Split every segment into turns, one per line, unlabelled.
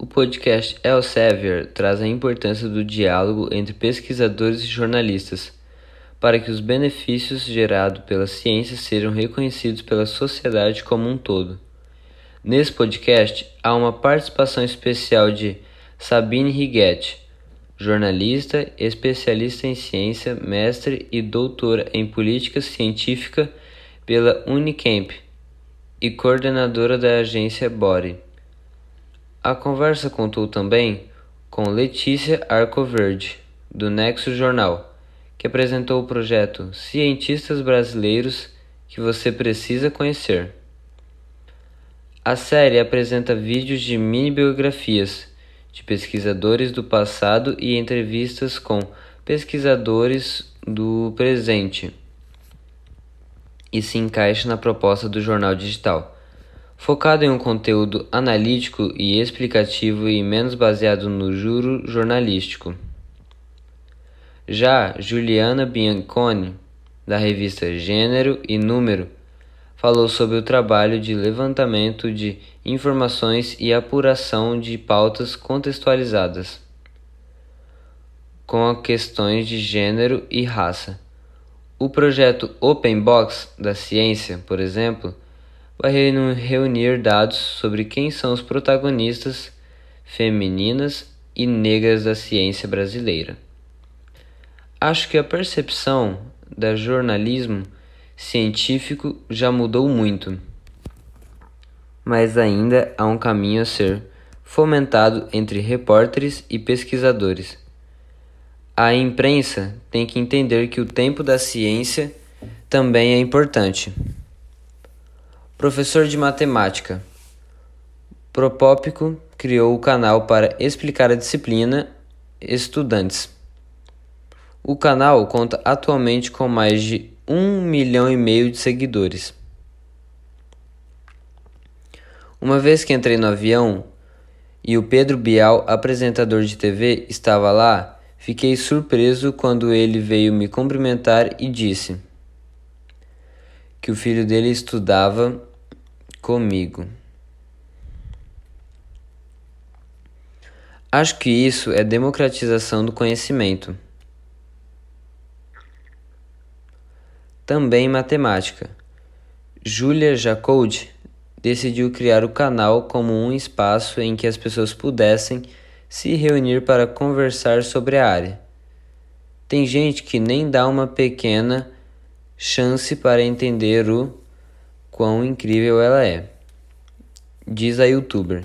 O podcast Elsevier traz a importância do diálogo entre pesquisadores e jornalistas para que os benefícios gerados pela ciência sejam reconhecidos pela sociedade como um todo. Nesse podcast há uma participação especial de Sabine Righetti, jornalista, especialista em ciência, mestre e doutora em política científica pela Unicamp e coordenadora da agência Body. A conversa contou também com Letícia Arcoverde, do Nexo Jornal, que apresentou o projeto Cientistas Brasileiros que você precisa conhecer. A série apresenta vídeos de mini biografias de pesquisadores do passado e entrevistas com pesquisadores do presente e se encaixa na proposta do jornal digital. Focado em um conteúdo analítico e explicativo e menos baseado no juro jornalístico. Já Juliana Bianconi, da revista Gênero e Número, falou sobre o trabalho de levantamento de informações e apuração de pautas contextualizadas com questões de gênero e raça. O projeto Open Box da ciência, por exemplo, vai reunir dados sobre quem são os protagonistas femininas e negras da ciência brasileira. Acho que a percepção da jornalismo científico já mudou muito, mas ainda há um caminho a ser fomentado entre repórteres e pesquisadores. A imprensa tem que entender que o tempo da ciência também é importante. Professor de matemática. Propópico criou o canal para explicar a disciplina estudantes. O canal conta atualmente com mais de um milhão e meio de seguidores. Uma vez que entrei no avião e o Pedro Bial, apresentador de TV, estava lá, fiquei surpreso quando ele veio me cumprimentar e disse que o filho dele estudava comigo. Acho que isso é democratização do conhecimento. também matemática. Julia Jacob decidiu criar o canal como um espaço em que as pessoas pudessem se reunir para conversar sobre a área. Tem gente que nem dá uma pequena chance para entender o quão incrível ela é, diz a youtuber,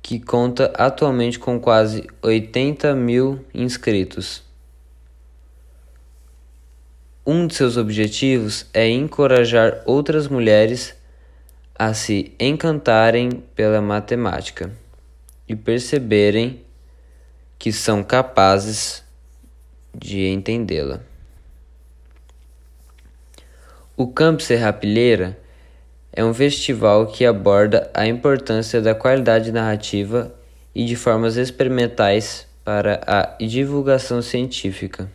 que conta atualmente com quase 80 mil inscritos. Um de seus objetivos é encorajar outras mulheres a se encantarem pela matemática e perceberem que são capazes de entendê-la. O Campo Serrapilheira é um festival que aborda a importância da qualidade narrativa e de formas experimentais para a divulgação científica.